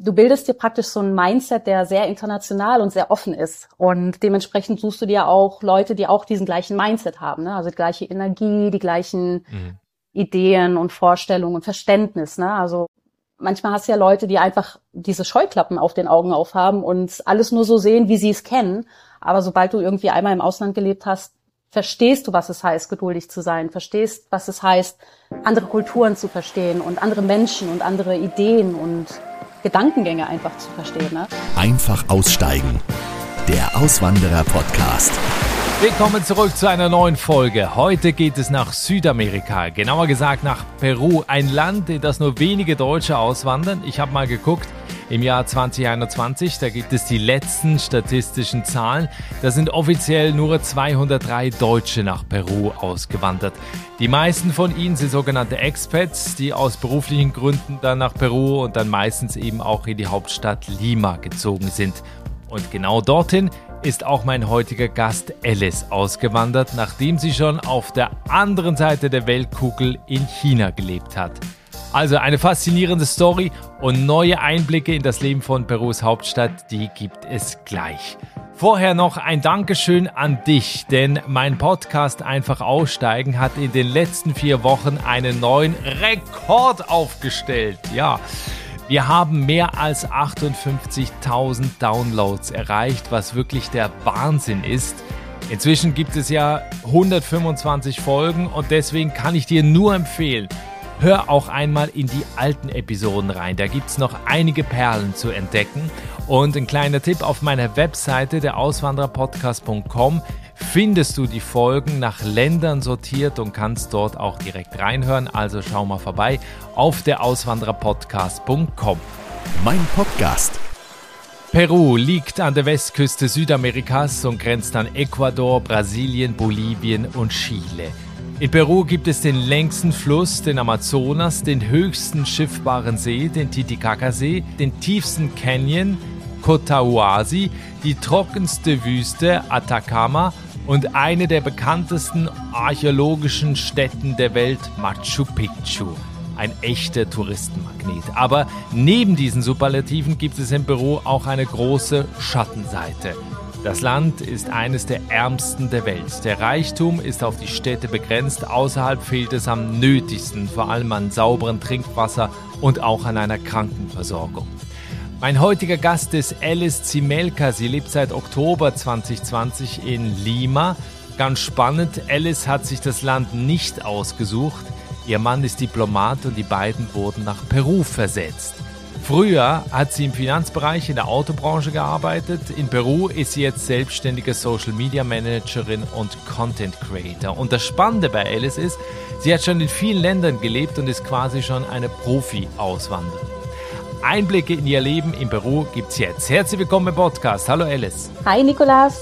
du bildest dir praktisch so ein Mindset, der sehr international und sehr offen ist. Und dementsprechend suchst du dir auch Leute, die auch diesen gleichen Mindset haben, ne? also die gleiche Energie, die gleichen mhm. Ideen und Vorstellungen und Verständnis. Ne? Also manchmal hast du ja Leute, die einfach diese Scheuklappen auf den Augen aufhaben und alles nur so sehen, wie sie es kennen. Aber sobald du irgendwie einmal im Ausland gelebt hast, verstehst du, was es heißt, geduldig zu sein, verstehst, was es heißt, andere Kulturen zu verstehen und andere Menschen und andere Ideen und Gedankengänge einfach zu verstehen. Ne? Einfach aussteigen. Der Auswanderer-Podcast. Willkommen zurück zu einer neuen Folge. Heute geht es nach Südamerika, genauer gesagt nach Peru, ein Land, in das nur wenige Deutsche auswandern. Ich habe mal geguckt, im Jahr 2021. Da gibt es die letzten statistischen Zahlen. Da sind offiziell nur 203 Deutsche nach Peru ausgewandert. Die meisten von ihnen sind sogenannte Expats, die aus beruflichen Gründen dann nach Peru und dann meistens eben auch in die Hauptstadt Lima gezogen sind. Und genau dorthin ist auch mein heutiger Gast Alice ausgewandert, nachdem sie schon auf der anderen Seite der Weltkugel in China gelebt hat. Also eine faszinierende Story und neue Einblicke in das Leben von Perus Hauptstadt, die gibt es gleich. Vorher noch ein Dankeschön an dich, denn mein Podcast Einfach Aussteigen hat in den letzten vier Wochen einen neuen Rekord aufgestellt. Ja, wir haben mehr als 58.000 Downloads erreicht, was wirklich der Wahnsinn ist. Inzwischen gibt es ja 125 Folgen und deswegen kann ich dir nur empfehlen, hör auch einmal in die alten Episoden rein. Da gibt es noch einige Perlen zu entdecken. Und ein kleiner Tipp auf meiner Webseite, der Auswandererpodcast.com, findest du die Folgen nach Ländern sortiert und kannst dort auch direkt reinhören. Also schau mal vorbei auf der Auswandererpodcast.com. Mein Podcast. Peru liegt an der Westküste Südamerikas und grenzt an Ecuador, Brasilien, Bolivien und Chile. In Peru gibt es den längsten Fluss, den Amazonas, den höchsten schiffbaren See, den Titicaca-See, den tiefsten Canyon, Cotahuasi, die trockenste Wüste, Atacama und eine der bekanntesten archäologischen Städten der Welt, Machu Picchu. Ein echter Touristenmagnet. Aber neben diesen Superlativen gibt es in Peru auch eine große Schattenseite. Das Land ist eines der ärmsten der Welt. Der Reichtum ist auf die Städte begrenzt. Außerhalb fehlt es am nötigsten, vor allem an sauberem Trinkwasser und auch an einer Krankenversorgung. Mein heutiger Gast ist Alice Zimelka. Sie lebt seit Oktober 2020 in Lima. Ganz spannend, Alice hat sich das Land nicht ausgesucht. Ihr Mann ist Diplomat und die beiden wurden nach Peru versetzt. Früher hat sie im Finanzbereich in der Autobranche gearbeitet. In Peru ist sie jetzt selbstständige Social Media Managerin und Content Creator. Und das Spannende bei Alice ist, sie hat schon in vielen Ländern gelebt und ist quasi schon eine Profi-Auswanderin. Einblicke in ihr Leben in Peru gibt's jetzt. Herzlich willkommen im Podcast. Hallo Alice. Hi Nikolas.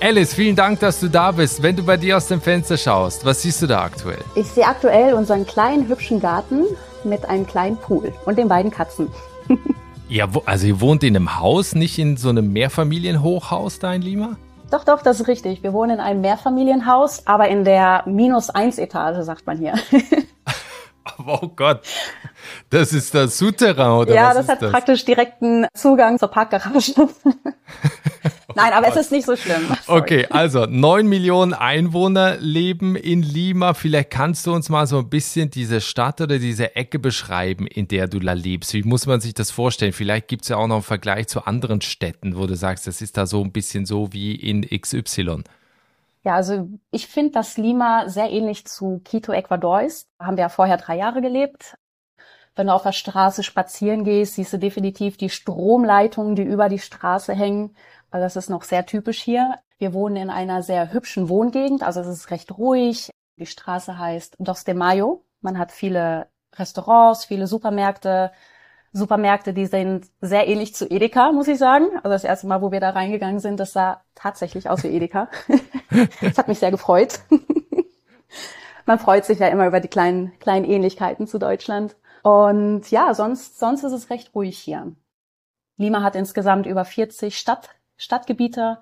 Alice, vielen Dank, dass du da bist. Wenn du bei dir aus dem Fenster schaust, was siehst du da aktuell? Ich sehe aktuell unseren kleinen hübschen Garten mit einem kleinen Pool und den beiden Katzen. ja, also ihr wohnt in einem Haus, nicht in so einem Mehrfamilienhochhaus da in Lima? Doch, doch, das ist richtig. Wir wohnen in einem Mehrfamilienhaus, aber in der minus eins Etage, sagt man hier. oh Gott. Das ist das Souterrain, oder? Ja, das hat das? praktisch direkten Zugang zur Parkgarage. Nein, aber es ist nicht so schlimm. Sorry. Okay, also neun Millionen Einwohner leben in Lima. Vielleicht kannst du uns mal so ein bisschen diese Stadt oder diese Ecke beschreiben, in der du da lebst. Wie muss man sich das vorstellen? Vielleicht gibt es ja auch noch einen Vergleich zu anderen Städten, wo du sagst, das ist da so ein bisschen so wie in XY. Ja, also ich finde, dass Lima sehr ähnlich zu Quito, Ecuador ist. Da haben wir ja vorher drei Jahre gelebt. Wenn du auf der Straße spazieren gehst, siehst du definitiv die Stromleitungen, die über die Straße hängen. Also das ist noch sehr typisch hier. Wir wohnen in einer sehr hübschen Wohngegend, also es ist recht ruhig. Die Straße heißt Dos de Mayo. Man hat viele Restaurants, viele Supermärkte. Supermärkte, die sind sehr ähnlich zu Edeka, muss ich sagen. Also das erste Mal, wo wir da reingegangen sind, das sah tatsächlich aus wie Edeka. das hat mich sehr gefreut. Man freut sich ja immer über die kleinen, kleinen Ähnlichkeiten zu Deutschland. Und ja, sonst, sonst ist es recht ruhig hier. Lima hat insgesamt über 40 Stadt, Stadtgebiete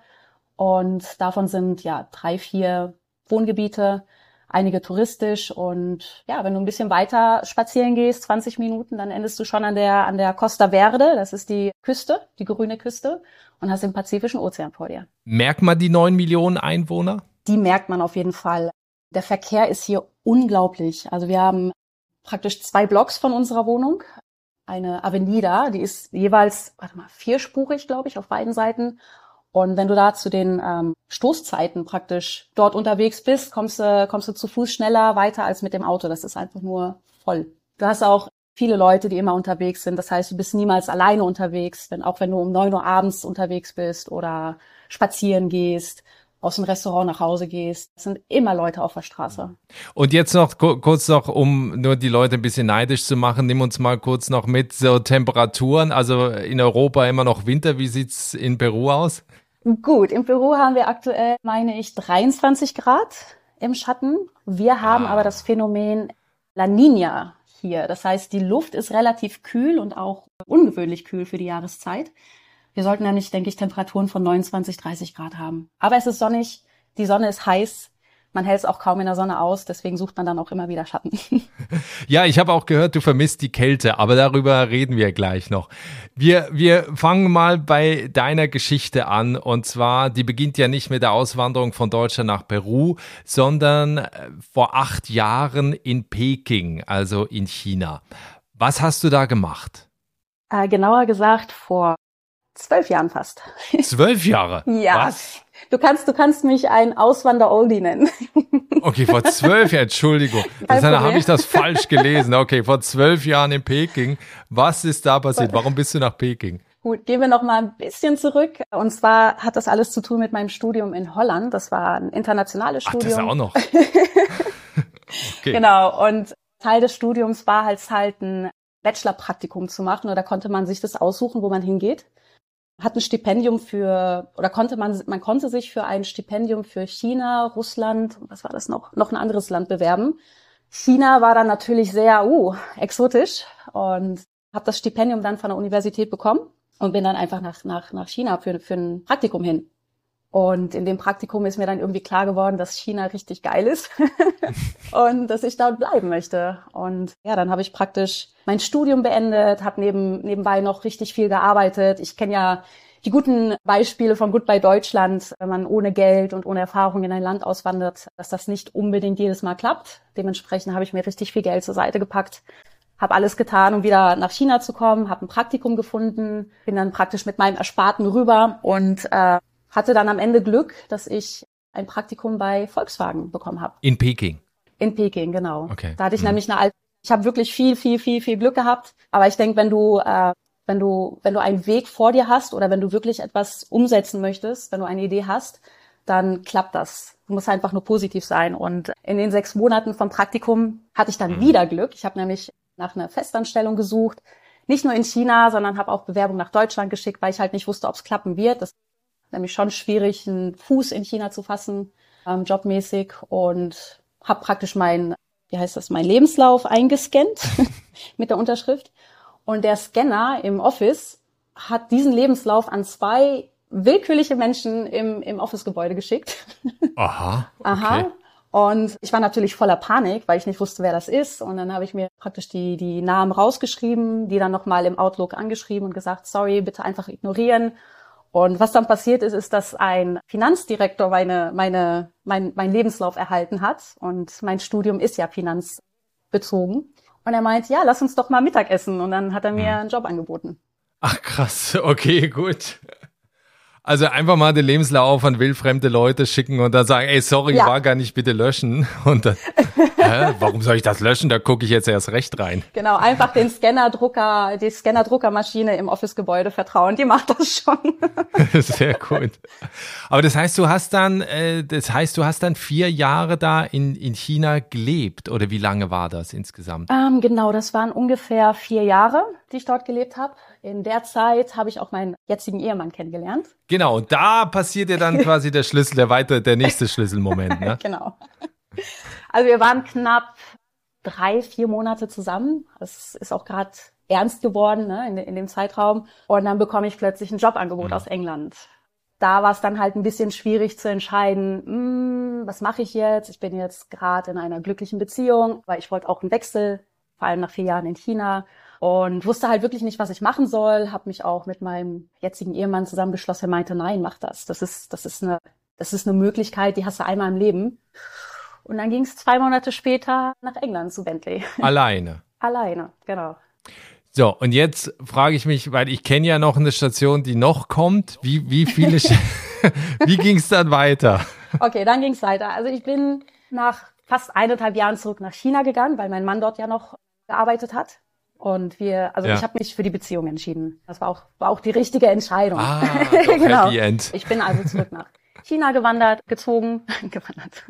und davon sind ja drei, vier Wohngebiete, einige touristisch und ja, wenn du ein bisschen weiter spazieren gehst, 20 Minuten, dann endest du schon an der an der Costa Verde, das ist die Küste, die grüne Küste und hast den Pazifischen Ozean vor dir. Merkt man die neun Millionen Einwohner? Die merkt man auf jeden Fall. Der Verkehr ist hier unglaublich. Also wir haben praktisch zwei Blocks von unserer Wohnung. Eine Avenida, die ist jeweils, warte mal, vierspurig, glaube ich, auf beiden Seiten. Und wenn du da zu den ähm, Stoßzeiten praktisch dort unterwegs bist, kommst du, kommst du zu Fuß schneller weiter als mit dem Auto. Das ist einfach nur voll. Du hast auch viele Leute, die immer unterwegs sind. Das heißt, du bist niemals alleine unterwegs, wenn, auch wenn du um neun Uhr abends unterwegs bist oder spazieren gehst aus dem Restaurant nach Hause gehst. Es sind immer Leute auf der Straße. Und jetzt noch kurz noch, um nur die Leute ein bisschen neidisch zu machen, nimm uns mal kurz noch mit so Temperaturen. Also in Europa immer noch Winter. Wie sieht's in Peru aus? Gut, in Peru haben wir aktuell, meine ich, 23 Grad im Schatten. Wir haben ah. aber das Phänomen La Nina hier. Das heißt, die Luft ist relativ kühl und auch ungewöhnlich kühl für die Jahreszeit. Wir sollten nämlich, denke ich, Temperaturen von 29, 30 Grad haben. Aber es ist sonnig, die Sonne ist heiß. Man hält es auch kaum in der Sonne aus, deswegen sucht man dann auch immer wieder Schatten. Ja, ich habe auch gehört, du vermisst die Kälte, aber darüber reden wir gleich noch. Wir, wir fangen mal bei deiner Geschichte an und zwar, die beginnt ja nicht mit der Auswanderung von Deutschland nach Peru, sondern äh, vor acht Jahren in Peking, also in China. Was hast du da gemacht? Äh, genauer gesagt, vor zwölf Jahren fast. Zwölf Jahre? ja. Was? Du kannst, du kannst mich ein Auswander-Oldie nennen. Okay, vor zwölf Jahren, Entschuldigung. Das habe ich das falsch gelesen. Okay, vor zwölf Jahren in Peking. Was ist da passiert? Warum bist du nach Peking? Gut, gehen wir noch mal ein bisschen zurück. Und zwar hat das alles zu tun mit meinem Studium in Holland. Das war ein internationales Studium. Ach, das auch noch. okay. Genau. Und Teil des Studiums war halt halt ein Bachelor-Praktikum zu machen. Oder konnte man sich das aussuchen, wo man hingeht hat ein Stipendium für, oder konnte man, man konnte sich für ein Stipendium für China, Russland, was war das noch, noch ein anderes Land bewerben. China war dann natürlich sehr, uh, exotisch und habe das Stipendium dann von der Universität bekommen und bin dann einfach nach, nach, nach China für, für ein Praktikum hin. Und in dem Praktikum ist mir dann irgendwie klar geworden, dass China richtig geil ist und dass ich dort bleiben möchte. Und ja, dann habe ich praktisch mein Studium beendet, habe neben, nebenbei noch richtig viel gearbeitet. Ich kenne ja die guten Beispiele von Goodbye Deutschland, wenn man ohne Geld und ohne Erfahrung in ein Land auswandert, dass das nicht unbedingt jedes Mal klappt. Dementsprechend habe ich mir richtig viel Geld zur Seite gepackt, habe alles getan, um wieder nach China zu kommen, habe ein Praktikum gefunden, bin dann praktisch mit meinem Ersparten rüber und äh, hatte dann am Ende Glück, dass ich ein Praktikum bei Volkswagen bekommen habe. In Peking. In Peking, genau. Okay. Da hatte ich mhm. nämlich eine alte, ich habe wirklich viel, viel, viel, viel Glück gehabt. Aber ich denke, wenn du, äh, wenn du, wenn du einen Weg vor dir hast oder wenn du wirklich etwas umsetzen möchtest, wenn du eine Idee hast, dann klappt das. Du musst einfach nur positiv sein. Und in den sechs Monaten vom Praktikum hatte ich dann mhm. wieder Glück. Ich habe nämlich nach einer Festanstellung gesucht, nicht nur in China, sondern habe auch Bewerbung nach Deutschland geschickt, weil ich halt nicht wusste, ob es klappen wird. Das nämlich schon schwierig, einen Fuß in China zu fassen, ähm, jobmäßig und habe praktisch mein, wie heißt das, mein Lebenslauf eingescannt mit der Unterschrift. Und der Scanner im Office hat diesen Lebenslauf an zwei willkürliche Menschen im, im Office-Gebäude geschickt. Aha. Okay. Aha. Und ich war natürlich voller Panik, weil ich nicht wusste, wer das ist. Und dann habe ich mir praktisch die, die Namen rausgeschrieben, die dann nochmal im Outlook angeschrieben und gesagt, sorry, bitte einfach ignorieren. Und was dann passiert ist, ist, dass ein Finanzdirektor meine, meine, mein, mein Lebenslauf erhalten hat. Und mein Studium ist ja finanzbezogen. Und er meint, ja, lass uns doch mal Mittagessen. Und dann hat er mir hm. einen Job angeboten. Ach krass, okay, gut. Also einfach mal den Lebenslauf an wildfremde Leute schicken und dann sagen, ey, sorry, ja. war gar nicht, bitte löschen. Und dann, hä, warum soll ich das löschen? Da gucke ich jetzt erst recht rein. Genau, einfach den Scannerdrucker, die Scannerdruckermaschine im Office-Gebäude vertrauen, die macht das schon. Sehr gut. Aber das heißt, du hast dann, äh, das heißt, du hast dann vier Jahre da in, in China gelebt oder wie lange war das insgesamt? Ähm, genau, das waren ungefähr vier Jahre, die ich dort gelebt habe. In der Zeit habe ich auch meinen jetzigen Ehemann kennengelernt. Genau, und da passiert ja dann quasi der Schlüssel, der weitere, der nächste Schlüsselmoment. Ne? genau. Also wir waren knapp drei, vier Monate zusammen. Es ist auch gerade ernst geworden ne, in, in, dem Zeitraum. Und dann bekomme ich plötzlich ein Jobangebot mhm. aus England. da war es dann halt ein bisschen schwierig zu entscheiden, hm, was mache ich jetzt? Ich bin jetzt gerade in einer glücklichen Beziehung, weil ich wollte auch einen Wechsel, vor allem nach vier Jahren in China und wusste halt wirklich nicht, was ich machen soll. Habe mich auch mit meinem jetzigen Ehemann zusammengeschlossen. Er meinte, nein, mach das. Das ist, das ist eine, das ist eine Möglichkeit, die hast du einmal im Leben. Und dann ging es zwei Monate später nach England zu Bentley. Alleine. Alleine, genau. So, und jetzt frage ich mich, weil ich kenne ja noch eine Station, die noch kommt. Wie, wie viele, wie ging es dann weiter? Okay, dann ging es weiter. Also ich bin nach fast eineinhalb Jahren zurück nach China gegangen, weil mein Mann dort ja noch gearbeitet hat. Und wir, also ja. ich habe mich für die Beziehung entschieden. Das war auch, war auch die richtige Entscheidung. Ah, genau. Happy End. Ich bin also zurück nach China gewandert, gezogen, gewandert.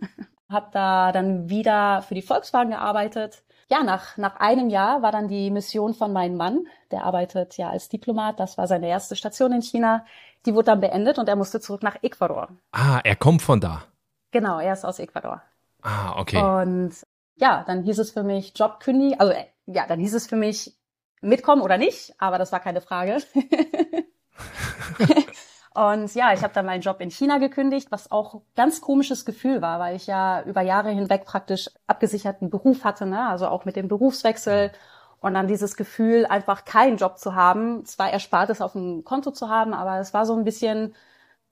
Hab da dann wieder für die Volkswagen gearbeitet ja, nach, nach einem Jahr war dann die Mission von meinem Mann, der arbeitet ja als Diplomat, das war seine erste Station in China, die wurde dann beendet und er musste zurück nach Ecuador. Ah, er kommt von da. Genau, er ist aus Ecuador. Ah, okay. Und ja, dann hieß es für mich Jobkündigung, also ja, dann hieß es für mich mitkommen oder nicht, aber das war keine Frage. Und ja, ich habe dann meinen Job in China gekündigt, was auch ganz komisches Gefühl war, weil ich ja über Jahre hinweg praktisch abgesicherten Beruf hatte, ne? also auch mit dem Berufswechsel und dann dieses Gefühl, einfach keinen Job zu haben, zwar Erspartes auf dem Konto zu haben, aber es war so ein bisschen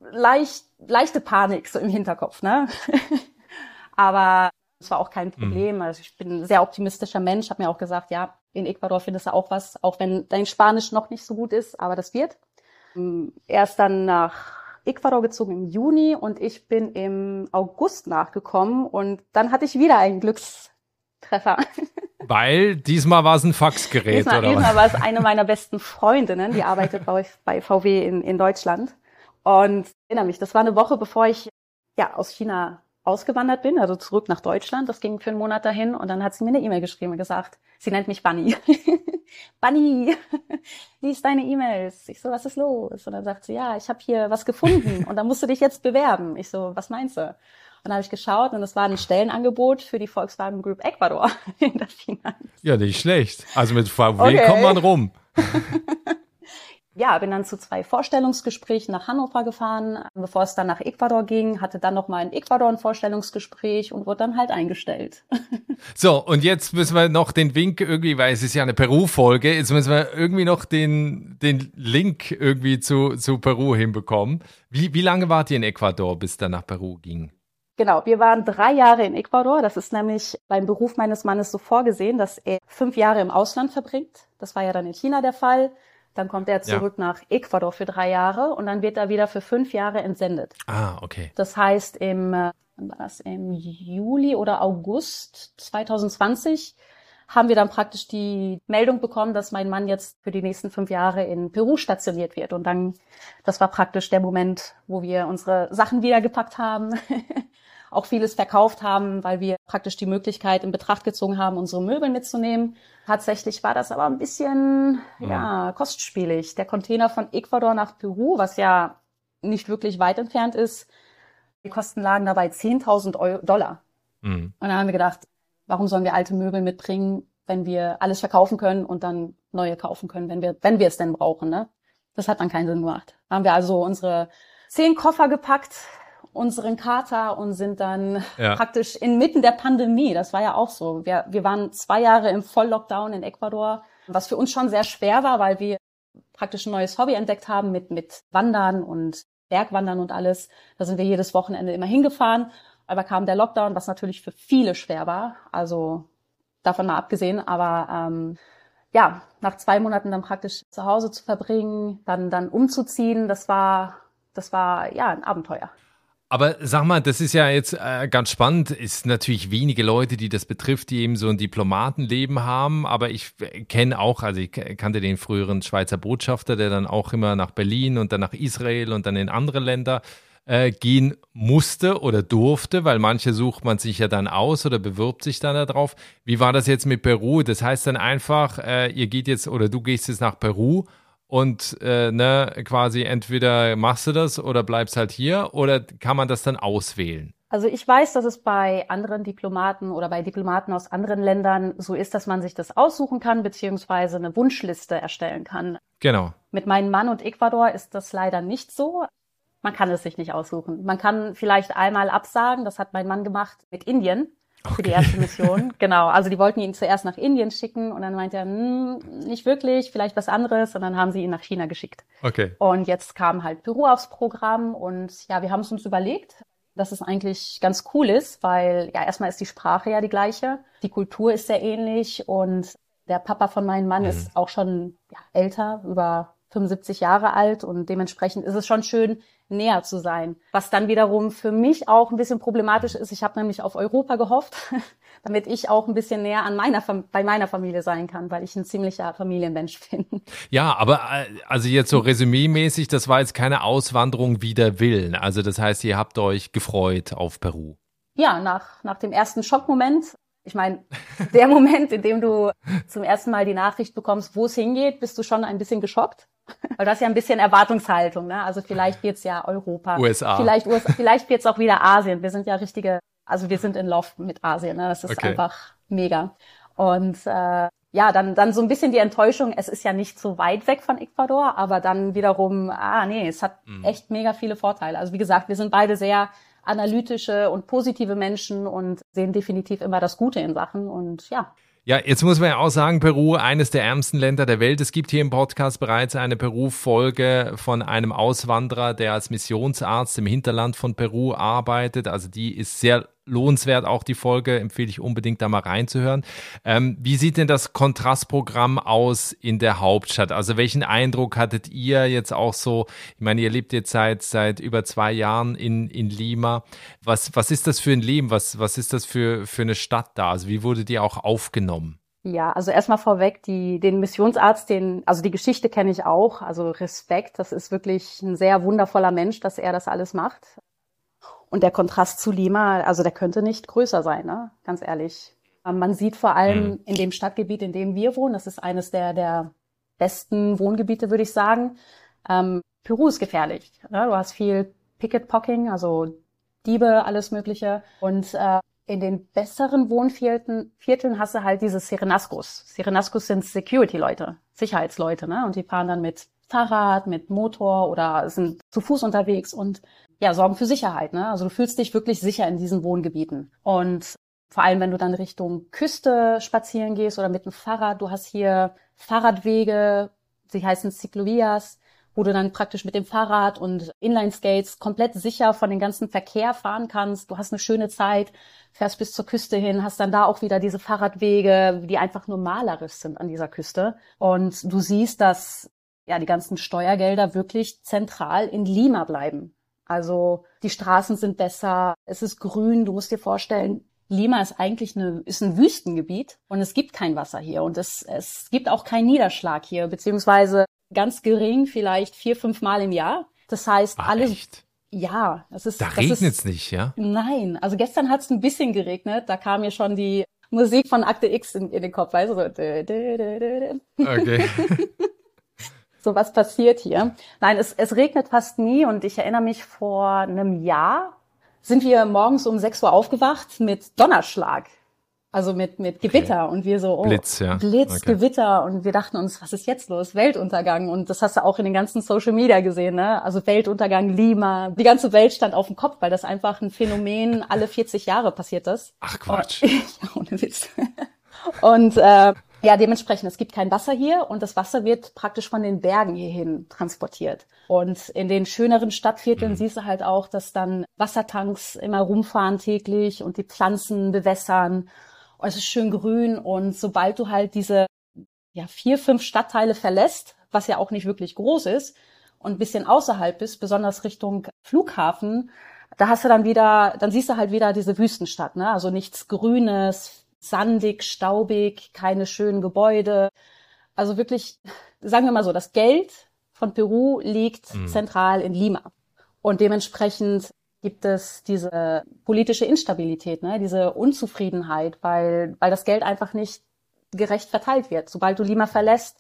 leicht, leichte Panik so im Hinterkopf. Ne? aber es war auch kein mhm. Problem. Also ich bin ein sehr optimistischer Mensch, habe mir auch gesagt, ja, in Ecuador findest du auch was, auch wenn dein Spanisch noch nicht so gut ist, aber das wird. Er ist dann nach Ecuador gezogen im Juni und ich bin im August nachgekommen und dann hatte ich wieder einen Glückstreffer. Weil diesmal war es ein Faxgerät, diesmal, oder? Diesmal war es eine meiner besten Freundinnen, die arbeitet bei, bei VW in, in Deutschland. Und ich erinnere mich, das war eine Woche, bevor ich ja aus China ausgewandert bin, also zurück nach Deutschland. Das ging für einen Monat dahin und dann hat sie mir eine E-Mail geschrieben und gesagt, sie nennt mich Bunny. Bunny, lies deine E-Mails. Ich so, was ist los? Und dann sagt sie, ja, ich habe hier was gefunden und da musst du dich jetzt bewerben. Ich so, was meinst du? Und dann habe ich geschaut und es war ein Stellenangebot für die Volkswagen Group Ecuador in der Finanz. Ja, nicht schlecht. Also mit VW okay. kommt man rum. Ja, bin dann zu zwei Vorstellungsgesprächen nach Hannover gefahren, bevor es dann nach Ecuador ging, hatte dann nochmal in Ecuador ein Vorstellungsgespräch und wurde dann halt eingestellt. So, und jetzt müssen wir noch den Wink irgendwie, weil es ist ja eine Peru-Folge, jetzt müssen wir irgendwie noch den, den Link irgendwie zu, zu Peru hinbekommen. Wie, wie lange wart ihr in Ecuador, bis dann nach Peru ging? Genau, wir waren drei Jahre in Ecuador. Das ist nämlich beim Beruf meines Mannes so vorgesehen, dass er fünf Jahre im Ausland verbringt. Das war ja dann in China der Fall. Dann kommt er zurück ja. nach Ecuador für drei Jahre und dann wird er wieder für fünf Jahre entsendet. Ah, okay. Das heißt, im, äh, war das, im Juli oder August 2020 haben wir dann praktisch die Meldung bekommen, dass mein Mann jetzt für die nächsten fünf Jahre in Peru stationiert wird. Und dann, das war praktisch der Moment, wo wir unsere Sachen wieder gepackt haben auch vieles verkauft haben, weil wir praktisch die Möglichkeit in Betracht gezogen haben, unsere Möbel mitzunehmen. Tatsächlich war das aber ein bisschen, ja, ja kostspielig. Der Container von Ecuador nach Peru, was ja nicht wirklich weit entfernt ist, die Kosten lagen dabei 10.000 Dollar. Mhm. Und dann haben wir gedacht, warum sollen wir alte Möbel mitbringen, wenn wir alles verkaufen können und dann neue kaufen können, wenn wir, wenn wir es denn brauchen, ne? Das hat dann keinen Sinn gemacht. Da haben wir also unsere zehn Koffer gepackt, unseren Kater und sind dann ja. praktisch inmitten der Pandemie. Das war ja auch so. Wir, wir waren zwei Jahre im Volllockdown in Ecuador, was für uns schon sehr schwer war, weil wir praktisch ein neues Hobby entdeckt haben mit, mit Wandern und Bergwandern und alles. Da sind wir jedes Wochenende immer hingefahren. Aber kam der Lockdown, was natürlich für viele schwer war. Also davon mal abgesehen. Aber ähm, ja, nach zwei Monaten dann praktisch zu Hause zu verbringen, dann dann umzuziehen, das war das war ja ein Abenteuer. Aber sag mal, das ist ja jetzt äh, ganz spannend. Ist natürlich wenige Leute, die das betrifft, die eben so ein Diplomatenleben haben. Aber ich kenne auch, also ich kannte den früheren Schweizer Botschafter, der dann auch immer nach Berlin und dann nach Israel und dann in andere Länder äh, gehen musste oder durfte, weil manche sucht man sich ja dann aus oder bewirbt sich dann darauf. Wie war das jetzt mit Peru? Das heißt dann einfach, äh, ihr geht jetzt oder du gehst jetzt nach Peru und äh, ne, quasi entweder machst du das oder bleibst halt hier oder kann man das dann auswählen? Also ich weiß, dass es bei anderen Diplomaten oder bei Diplomaten aus anderen Ländern so ist, dass man sich das aussuchen kann, beziehungsweise eine Wunschliste erstellen kann. Genau. Mit meinem Mann und Ecuador ist das leider nicht so. man kann es sich nicht aussuchen. Man kann vielleicht einmal absagen, das hat mein Mann gemacht mit Indien für die erste Mission. genau, also die wollten ihn zuerst nach Indien schicken und dann meinte er, hm, nicht wirklich, vielleicht was anderes und dann haben sie ihn nach China geschickt. Okay. Und jetzt kam halt Peru aufs Programm und ja, wir haben es uns überlegt, dass es eigentlich ganz cool ist, weil ja erstmal ist die Sprache ja die gleiche, die Kultur ist sehr ähnlich und der Papa von meinem Mann mhm. ist auch schon ja, älter, über 75 Jahre alt und dementsprechend ist es schon schön, näher zu sein. Was dann wiederum für mich auch ein bisschen problematisch ist. Ich habe nämlich auf Europa gehofft, damit ich auch ein bisschen näher an meiner bei meiner Familie sein kann, weil ich ein ziemlicher Familienmensch bin. Ja, aber äh, also jetzt so resümee-mäßig, das war jetzt keine Auswanderung wider Willen. Also das heißt, ihr habt euch gefreut auf Peru. Ja, nach, nach dem ersten Schockmoment ich meine, der Moment, in dem du zum ersten Mal die Nachricht bekommst, wo es hingeht, bist du schon ein bisschen geschockt. Weil das ist ja ein bisschen Erwartungshaltung. Ne? Also vielleicht wird's ja Europa. USA. Vielleicht, USA, vielleicht wird's auch wieder Asien. Wir sind ja richtige, also wir sind in Love mit Asien. Ne? Das ist okay. einfach mega. Und äh, ja, dann, dann so ein bisschen die Enttäuschung, es ist ja nicht so weit weg von Ecuador, aber dann wiederum, ah nee, es hat mhm. echt mega viele Vorteile. Also wie gesagt, wir sind beide sehr analytische und positive Menschen und sehen definitiv immer das Gute in Sachen und ja. Ja, jetzt muss man ja auch sagen, Peru, eines der ärmsten Länder der Welt. Es gibt hier im Podcast bereits eine Peru-Folge von einem Auswanderer, der als Missionsarzt im Hinterland von Peru arbeitet. Also die ist sehr lohnenswert, auch die Folge, empfehle ich unbedingt da mal reinzuhören. Ähm, wie sieht denn das Kontrastprogramm aus in der Hauptstadt? Also welchen Eindruck hattet ihr jetzt auch so, ich meine, ihr lebt jetzt seit, seit über zwei Jahren in, in Lima. Was, was ist das für ein Leben? Was, was ist das für, für eine Stadt da? Also wie wurde die auch aufgenommen? Ja, also erstmal vorweg, die, den Missionsarzt, den, also die Geschichte kenne ich auch, also Respekt, das ist wirklich ein sehr wundervoller Mensch, dass er das alles macht. Und der Kontrast zu Lima, also der könnte nicht größer sein, ne? ganz ehrlich. Ähm, man sieht vor allem mhm. in dem Stadtgebiet, in dem wir wohnen, das ist eines der, der besten Wohngebiete, würde ich sagen. Ähm, Peru ist gefährlich. Ne? Du hast viel Picketpocking, also Diebe, alles Mögliche. Und äh, in den besseren Wohnvierteln Vierteln hast du halt diese Serenascos. Serenascos sind Security-Leute, Sicherheitsleute, ne? Und die fahren dann mit Fahrrad, mit Motor oder sind zu Fuß unterwegs und ja, sorgen für Sicherheit. Ne? Also du fühlst dich wirklich sicher in diesen Wohngebieten. Und vor allem, wenn du dann Richtung Küste spazieren gehst oder mit dem Fahrrad, du hast hier Fahrradwege, sie heißen Ciclovias, wo du dann praktisch mit dem Fahrrad und Inline-Skates komplett sicher von dem ganzen Verkehr fahren kannst. Du hast eine schöne Zeit, fährst bis zur Küste hin, hast dann da auch wieder diese Fahrradwege, die einfach nur malerisch sind an dieser Küste. Und du siehst, dass ja die ganzen Steuergelder wirklich zentral in Lima bleiben. Also die Straßen sind besser, es ist grün, du musst dir vorstellen, Lima ist eigentlich eine, ist ein Wüstengebiet und es gibt kein Wasser hier und es, es gibt auch keinen Niederschlag hier, beziehungsweise ganz gering, vielleicht vier, fünf Mal im Jahr. Das heißt, Ach, alles. Echt? Ja, das ist. Da regnet es nicht, ja? Nein, also gestern hat es ein bisschen geregnet. Da kam mir schon die Musik von Akte X in, in den Kopf, weißt du? So. Okay. so was passiert hier. Nein, es, es regnet fast nie und ich erinnere mich vor einem Jahr sind wir morgens um 6 Uhr aufgewacht mit Donnerschlag. Also mit, mit Gewitter okay. und wir so, oh, Blitz, ja. Blitz, okay. Gewitter und wir dachten uns, was ist jetzt los? Weltuntergang und das hast du auch in den ganzen Social Media gesehen, ne? Also Weltuntergang Lima, die ganze Welt stand auf dem Kopf, weil das einfach ein Phänomen alle 40 Jahre passiert ist. Ach Quatsch. Und, ja, ohne Witz. Und äh, ja, dementsprechend, es gibt kein Wasser hier und das Wasser wird praktisch von den Bergen hierhin transportiert. Und in den schöneren Stadtvierteln mhm. siehst du halt auch, dass dann Wassertanks immer rumfahren täglich und die Pflanzen bewässern. Und es ist schön grün und sobald du halt diese ja, vier, fünf Stadtteile verlässt, was ja auch nicht wirklich groß ist, und ein bisschen außerhalb bist, besonders Richtung Flughafen, da hast du dann wieder, dann siehst du halt wieder diese Wüstenstadt, ne? Also nichts Grünes, sandig, staubig, keine schönen Gebäude. Also wirklich, sagen wir mal so, das Geld von Peru liegt mhm. zentral in Lima. Und dementsprechend gibt es diese politische Instabilität, ne? diese Unzufriedenheit, weil, weil das Geld einfach nicht gerecht verteilt wird. Sobald du Lima verlässt,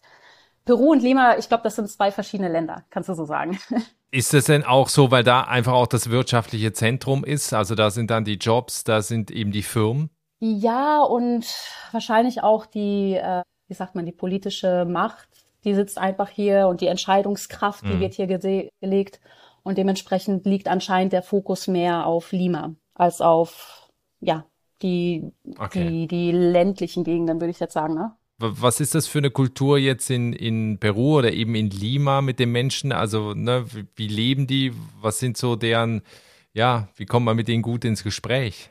Peru und Lima, ich glaube, das sind zwei verschiedene Länder, kannst du so sagen. Ist es denn auch so, weil da einfach auch das wirtschaftliche Zentrum ist? Also da sind dann die Jobs, da sind eben die Firmen? Ja, und wahrscheinlich auch die, äh, wie sagt man, die politische Macht, die sitzt einfach hier und die Entscheidungskraft, die mhm. wird hier gelegt. Und dementsprechend liegt anscheinend der Fokus mehr auf Lima als auf, ja, die, okay. die, die ländlichen Gegenden, würde ich jetzt sagen, ne? Was ist das für eine Kultur jetzt in, in Peru oder eben in Lima mit den Menschen? Also, ne, wie, wie leben die? Was sind so deren, ja, wie kommt man mit denen gut ins Gespräch?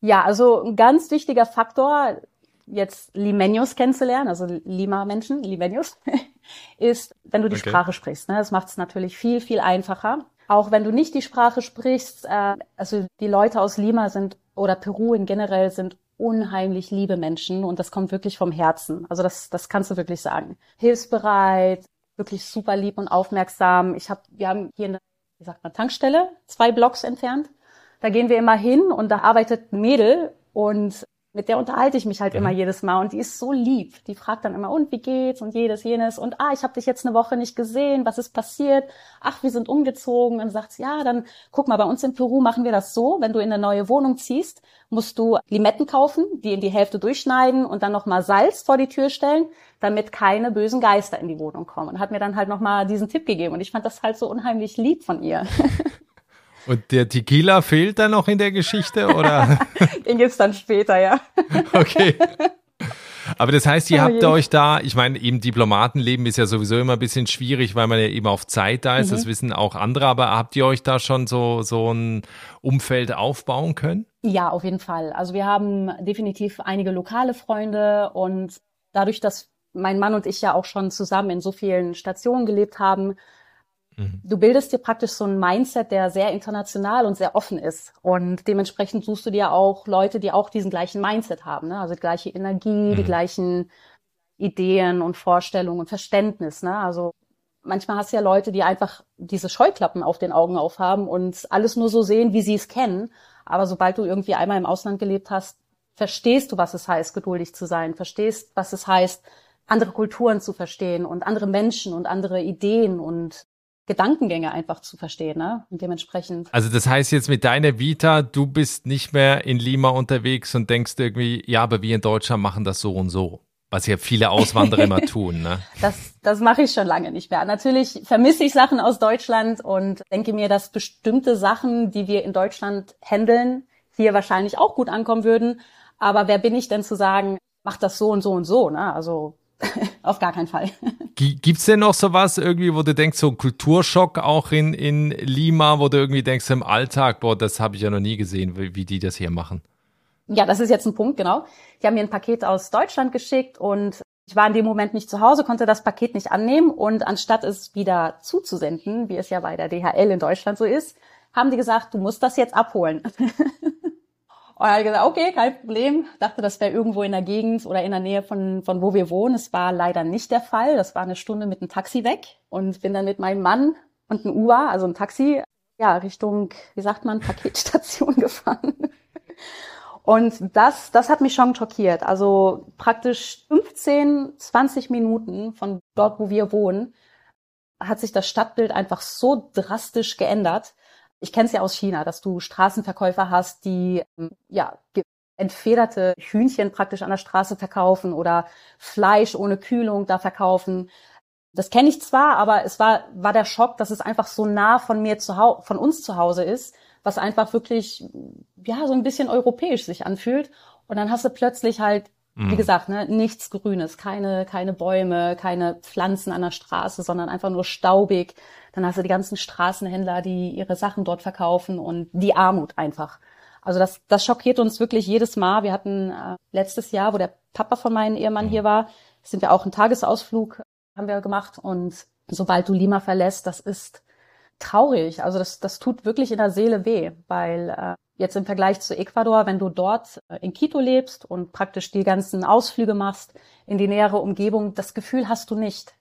Ja, also ein ganz wichtiger Faktor, jetzt Limeños kennenzulernen, also Lima-Menschen, Limeños, ist, wenn du die okay. Sprache sprichst. Ne? Das macht es natürlich viel, viel einfacher. Auch wenn du nicht die Sprache sprichst, äh, also die Leute aus Lima sind oder Peru in generell sind unheimlich liebe Menschen und das kommt wirklich vom Herzen. Also das, das kannst du wirklich sagen. Hilfsbereit, wirklich super lieb und aufmerksam. Ich habe, wir haben hier eine, wie sagt man, Tankstelle, zwei Blocks entfernt. Da gehen wir immer hin und da arbeitet ein Mädel und mit der unterhalte ich mich halt mhm. immer jedes Mal und die ist so lieb. Die fragt dann immer, und wie geht's und jedes, jenes und ah, ich habe dich jetzt eine Woche nicht gesehen, was ist passiert? Ach, wir sind umgezogen. Und sagt ja, dann guck mal, bei uns in Peru machen wir das so, wenn du in eine neue Wohnung ziehst, musst du Limetten kaufen, die in die Hälfte durchschneiden und dann nochmal Salz vor die Tür stellen, damit keine bösen Geister in die Wohnung kommen. Und hat mir dann halt nochmal diesen Tipp gegeben und ich fand das halt so unheimlich lieb von ihr. Und der Tequila fehlt dann noch in der Geschichte, oder? Den gibt's dann später, ja. Okay. Aber das heißt, ihr oh habt euch da, ich meine, eben Diplomatenleben ist ja sowieso immer ein bisschen schwierig, weil man ja eben auf Zeit da ist, mhm. das wissen auch andere, aber habt ihr euch da schon so, so ein Umfeld aufbauen können? Ja, auf jeden Fall. Also wir haben definitiv einige lokale Freunde und dadurch, dass mein Mann und ich ja auch schon zusammen in so vielen Stationen gelebt haben, Mhm. Du bildest dir praktisch so ein Mindset, der sehr international und sehr offen ist. Und dementsprechend suchst du dir auch Leute, die auch diesen gleichen Mindset haben, ne? also die gleiche Energie, mhm. die gleichen Ideen und Vorstellungen und Verständnis. Ne? Also manchmal hast du ja Leute, die einfach diese Scheuklappen auf den Augen aufhaben und alles nur so sehen, wie sie es kennen. Aber sobald du irgendwie einmal im Ausland gelebt hast, verstehst du, was es heißt, geduldig zu sein, verstehst, was es heißt, andere Kulturen zu verstehen und andere Menschen und andere Ideen und Gedankengänge einfach zu verstehen, ne? Und dementsprechend. Also das heißt jetzt mit deiner Vita, du bist nicht mehr in Lima unterwegs und denkst irgendwie, ja, aber wir in Deutschland machen das so und so. Was ja viele Auswanderer immer tun, ne? Das, das mache ich schon lange nicht mehr. Natürlich vermisse ich Sachen aus Deutschland und denke mir, dass bestimmte Sachen, die wir in Deutschland handeln, hier wahrscheinlich auch gut ankommen würden. Aber wer bin ich denn zu sagen, mach das so und so und so, ne? Also Auf gar keinen Fall. Gibt's denn noch sowas irgendwie, wo du denkst, so ein Kulturschock auch in, in Lima, wo du irgendwie denkst im Alltag, boah, das habe ich ja noch nie gesehen, wie, wie die das hier machen? Ja, das ist jetzt ein Punkt, genau. Die haben mir ein Paket aus Deutschland geschickt und ich war in dem Moment nicht zu Hause, konnte das Paket nicht annehmen und anstatt es wieder zuzusenden, wie es ja bei der DHL in Deutschland so ist, haben die gesagt, du musst das jetzt abholen. Und hat gesagt, okay, kein Problem. Dachte, das wäre irgendwo in der Gegend oder in der Nähe von, von wo wir wohnen. Es war leider nicht der Fall. Das war eine Stunde mit dem Taxi weg und bin dann mit meinem Mann und einem Uber, also ein Taxi, ja, Richtung, wie sagt man, Paketstation gefahren. Und das, das hat mich schon schockiert. Also praktisch 15, 20 Minuten von dort, wo wir wohnen, hat sich das Stadtbild einfach so drastisch geändert ich kenne es ja aus China, dass du Straßenverkäufer hast, die ähm, ja entfederte Hühnchen praktisch an der Straße verkaufen oder Fleisch ohne Kühlung da verkaufen. Das kenne ich zwar, aber es war war der Schock, dass es einfach so nah von mir zu Hause, von uns zu Hause ist, was einfach wirklich ja so ein bisschen europäisch sich anfühlt. Und dann hast du plötzlich halt wie mhm. gesagt, ne, nichts Grünes, keine, keine Bäume, keine Pflanzen an der Straße, sondern einfach nur staubig. Dann hast du die ganzen Straßenhändler, die ihre Sachen dort verkaufen und die Armut einfach. Also das, das schockiert uns wirklich jedes Mal. Wir hatten äh, letztes Jahr, wo der Papa von meinem Ehemann mhm. hier war, sind wir auch einen Tagesausflug haben wir gemacht und sobald du Lima verlässt, das ist traurig. Also das, das tut wirklich in der Seele weh, weil äh, jetzt im Vergleich zu Ecuador, wenn du dort äh, in Quito lebst und praktisch die ganzen Ausflüge machst in die nähere Umgebung, das Gefühl hast du nicht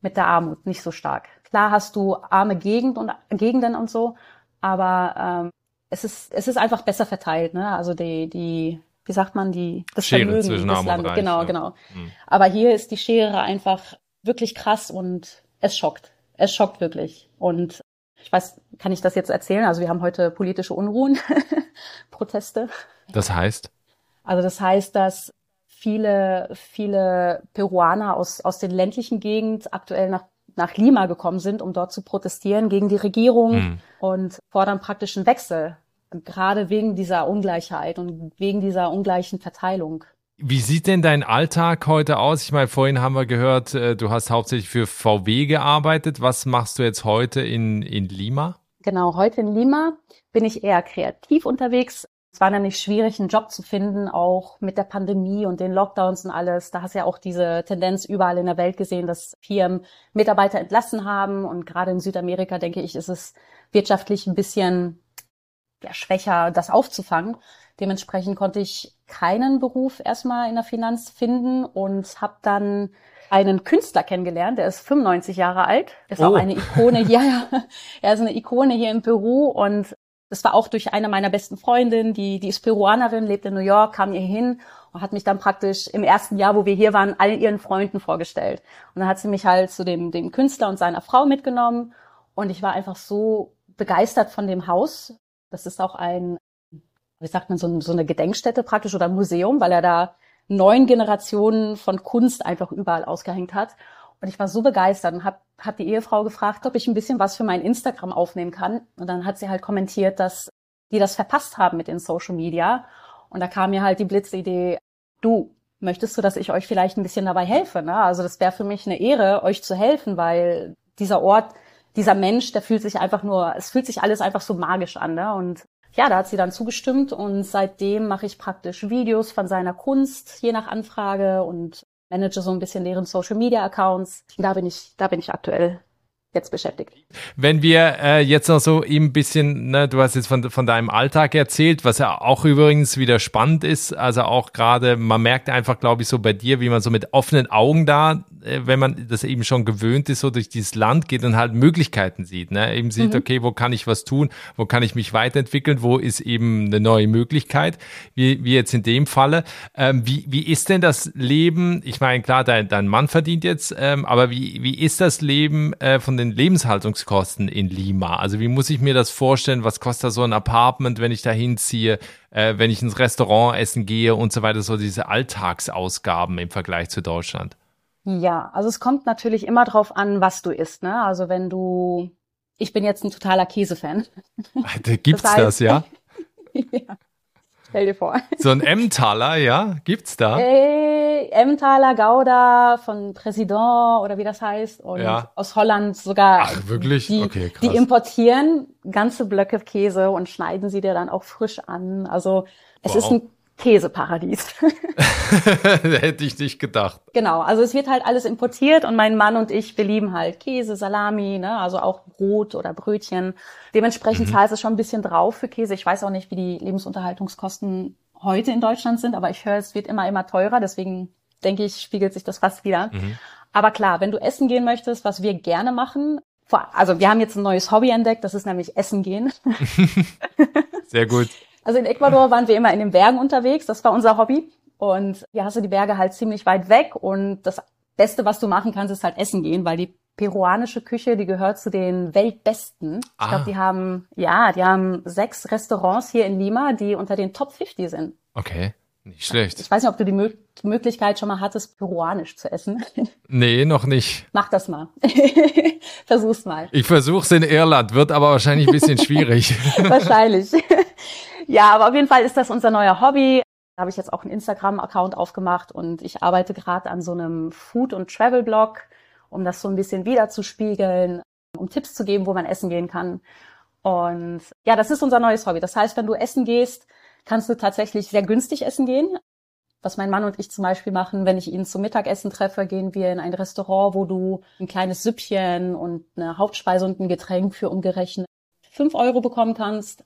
mit der Armut, nicht so stark. Klar hast du arme Gegend und, Gegenden und so, aber ähm, es ist es ist einfach besser verteilt, ne? Also die die wie sagt man die das Schere Vermögen zwischen des Landes, genau ja. genau. Mhm. Aber hier ist die Schere einfach wirklich krass und es schockt. Es schockt wirklich und ich weiß, kann ich das jetzt erzählen? Also wir haben heute politische Unruhen, Proteste. Das heißt? Also das heißt, dass viele, viele Peruaner aus, aus den ländlichen Gegenden aktuell nach nach Lima gekommen sind, um dort zu protestieren gegen die Regierung mhm. und fordern praktisch einen Wechsel, gerade wegen dieser Ungleichheit und wegen dieser ungleichen Verteilung. Wie sieht denn dein Alltag heute aus? Ich meine, vorhin haben wir gehört, äh, du hast hauptsächlich für VW gearbeitet. Was machst du jetzt heute in, in Lima? Genau, heute in Lima bin ich eher kreativ unterwegs. Es war nämlich schwierig, einen Job zu finden, auch mit der Pandemie und den Lockdowns und alles. Da hast du ja auch diese Tendenz überall in der Welt gesehen, dass Firmen Mitarbeiter entlassen haben. Und gerade in Südamerika, denke ich, ist es wirtschaftlich ein bisschen ja, schwächer, das aufzufangen. Dementsprechend konnte ich keinen Beruf erstmal in der Finanz finden und habe dann einen Künstler kennengelernt, der ist 95 Jahre alt, ist oh. auch eine Ikone, ja, ja, er ist eine Ikone hier in Peru und das war auch durch eine meiner besten Freundinnen, die, die ist Peruanerin, lebt in New York, kam hier hin und hat mich dann praktisch im ersten Jahr, wo wir hier waren, allen ihren Freunden vorgestellt. Und dann hat sie mich halt zu dem, dem Künstler und seiner Frau mitgenommen und ich war einfach so begeistert von dem Haus. Das ist auch ein wie sagt man, so, so eine Gedenkstätte praktisch oder ein Museum, weil er da neun Generationen von Kunst einfach überall ausgehängt hat. Und ich war so begeistert und habe hab die Ehefrau gefragt, ob ich ein bisschen was für mein Instagram aufnehmen kann. Und dann hat sie halt kommentiert, dass die das verpasst haben mit den Social Media. Und da kam mir halt die Blitzidee, du, möchtest du, dass ich euch vielleicht ein bisschen dabei helfe? Ne? Also das wäre für mich eine Ehre, euch zu helfen, weil dieser Ort, dieser Mensch, der fühlt sich einfach nur, es fühlt sich alles einfach so magisch an. Ne? Und ja, da hat sie dann zugestimmt und seitdem mache ich praktisch Videos von seiner Kunst, je nach Anfrage und manage so ein bisschen deren Social Media Accounts. Da bin ich, da bin ich aktuell jetzt beschäftigt. Wenn wir äh, jetzt noch so ein bisschen, ne, du hast jetzt von, von deinem Alltag erzählt, was ja auch übrigens wieder spannend ist, also auch gerade, man merkt einfach, glaube ich, so bei dir, wie man so mit offenen Augen da, äh, wenn man das eben schon gewöhnt ist, so durch dieses Land geht und halt Möglichkeiten sieht, ne, eben sieht, mhm. okay, wo kann ich was tun, wo kann ich mich weiterentwickeln, wo ist eben eine neue Möglichkeit, wie, wie jetzt in dem Falle. Ähm, wie, wie ist denn das Leben, ich meine, klar, dein, dein Mann verdient jetzt, ähm, aber wie, wie ist das Leben äh, von den den Lebenshaltungskosten in Lima? Also wie muss ich mir das vorstellen? Was kostet so ein Apartment, wenn ich da hinziehe, äh, wenn ich ins Restaurant essen gehe und so weiter, so diese Alltagsausgaben im Vergleich zu Deutschland? Ja, also es kommt natürlich immer drauf an, was du isst. Ne? Also wenn du, ich bin jetzt ein totaler Käsefan. Gibt's das, heißt, das ja? ja. Stell dir vor. So ein Emmentaler, ja? Gibt's da? Äh, Emmentaler, Gouda von President oder wie das heißt. Und ja. aus Holland sogar. Ach, wirklich? Die, okay, krass. Die importieren ganze Blöcke Käse und schneiden sie dir dann auch frisch an. Also es wow. ist ein Käseparadies. Hätte ich nicht gedacht. Genau, also es wird halt alles importiert und mein Mann und ich, wir lieben halt Käse, Salami, ne, also auch Brot oder Brötchen. Dementsprechend mhm. zahlst du schon ein bisschen drauf für Käse. Ich weiß auch nicht, wie die Lebensunterhaltungskosten heute in Deutschland sind, aber ich höre, es wird immer, immer teurer, deswegen denke ich, spiegelt sich das fast wieder. Mhm. Aber klar, wenn du essen gehen möchtest, was wir gerne machen, also wir haben jetzt ein neues Hobby entdeckt, das ist nämlich Essen gehen. Sehr gut. Also in Ecuador waren wir immer in den Bergen unterwegs, das war unser Hobby. Und hier hast du die Berge halt ziemlich weit weg und das Beste, was du machen kannst, ist halt essen gehen, weil die peruanische Küche, die gehört zu den weltbesten. Ah. Ich glaube, die haben, ja, die haben sechs Restaurants hier in Lima, die unter den Top 50 sind. Okay. Nicht schlecht. Ich weiß nicht, ob du die Mö Möglichkeit schon mal hattest, peruanisch zu essen. Nee, noch nicht. Mach das mal. Versuch's mal. Ich versuch's in Irland, wird aber wahrscheinlich ein bisschen schwierig. wahrscheinlich. Ja, aber auf jeden Fall ist das unser neuer Hobby. Da habe ich jetzt auch einen Instagram-Account aufgemacht und ich arbeite gerade an so einem Food- und Travel-Blog, um das so ein bisschen wiederzuspiegeln, um Tipps zu geben, wo man essen gehen kann. Und ja, das ist unser neues Hobby. Das heißt, wenn du essen gehst, kannst du tatsächlich sehr günstig essen gehen. Was mein Mann und ich zum Beispiel machen, wenn ich ihn zum Mittagessen treffe, gehen wir in ein Restaurant, wo du ein kleines Süppchen und eine Hauptspeise und ein Getränk für umgerechnet fünf Euro bekommen kannst.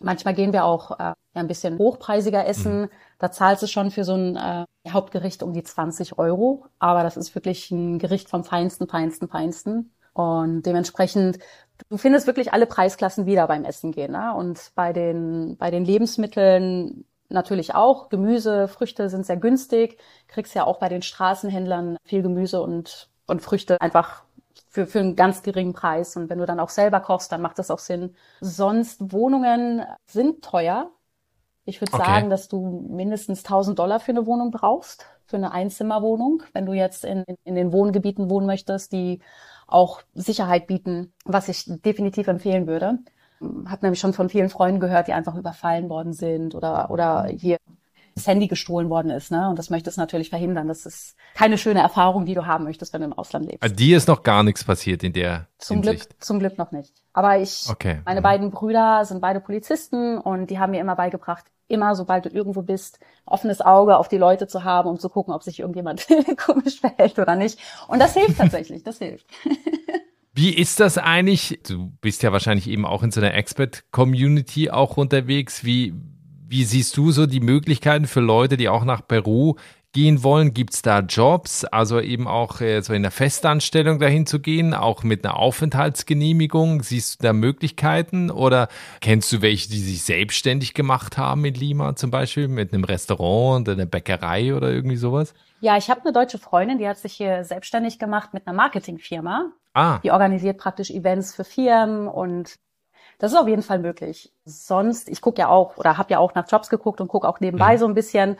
Manchmal gehen wir auch äh, ein bisschen hochpreisiger essen. Mhm. Da zahlst du schon für so ein äh, Hauptgericht um die 20 Euro. Aber das ist wirklich ein Gericht vom feinsten, feinsten, feinsten. Und dementsprechend, du findest wirklich alle Preisklassen wieder beim Essen gehen. Ne? Und bei den, bei den Lebensmitteln natürlich auch. Gemüse, Früchte sind sehr günstig. Kriegst ja auch bei den Straßenhändlern viel Gemüse und, und Früchte einfach für, für einen ganz geringen Preis. Und wenn du dann auch selber kochst, dann macht das auch Sinn. Sonst Wohnungen sind teuer. Ich würde okay. sagen, dass du mindestens 1000 Dollar für eine Wohnung brauchst, für eine Einzimmerwohnung. Wenn du jetzt in, in den Wohngebieten wohnen möchtest, die auch Sicherheit bieten, was ich definitiv empfehlen würde. Hab nämlich schon von vielen Freunden gehört, die einfach überfallen worden sind oder, oder hier das Handy gestohlen worden ist. Ne? Und das möchte es natürlich verhindern. Das ist keine schöne Erfahrung, die du haben möchtest, wenn du im Ausland lebst. Also dir ist noch gar nichts passiert in der zum Hinsicht. Glück, zum Glück noch nicht. Aber ich, Okay. meine Mhm. beiden Brüder sind beide Polizisten und die haben mir immer beigebracht, immer sobald du irgendwo bist, offenes Auge auf die Leute zu haben, um zu gucken, ob sich irgendjemand komisch verhält oder nicht. Und das hilft tatsächlich, das hilft. Wie ist das eigentlich? Du bist ja wahrscheinlich eben auch in so einer Expert-Community auch unterwegs. Wie, wie siehst du so die Möglichkeiten für Leute, die auch nach Peru gehen wollen? Gibt es da Jobs, also eben auch äh, so in der Festanstellung dahin zu gehen, auch mit einer Aufenthaltsgenehmigung? Siehst du da Möglichkeiten oder kennst du welche, die sich selbstständig gemacht haben in Lima zum Beispiel mit einem Restaurant oder einer Bäckerei oder irgendwie sowas? Ja, ich habe eine deutsche Freundin, die hat sich hier selbstständig gemacht mit einer Marketingfirma. Ah, Die organisiert praktisch Events für Firmen und das ist auf jeden Fall möglich. Sonst, ich gucke ja auch oder habe ja auch nach Jobs geguckt und gucke auch nebenbei Mhm. so ein bisschen.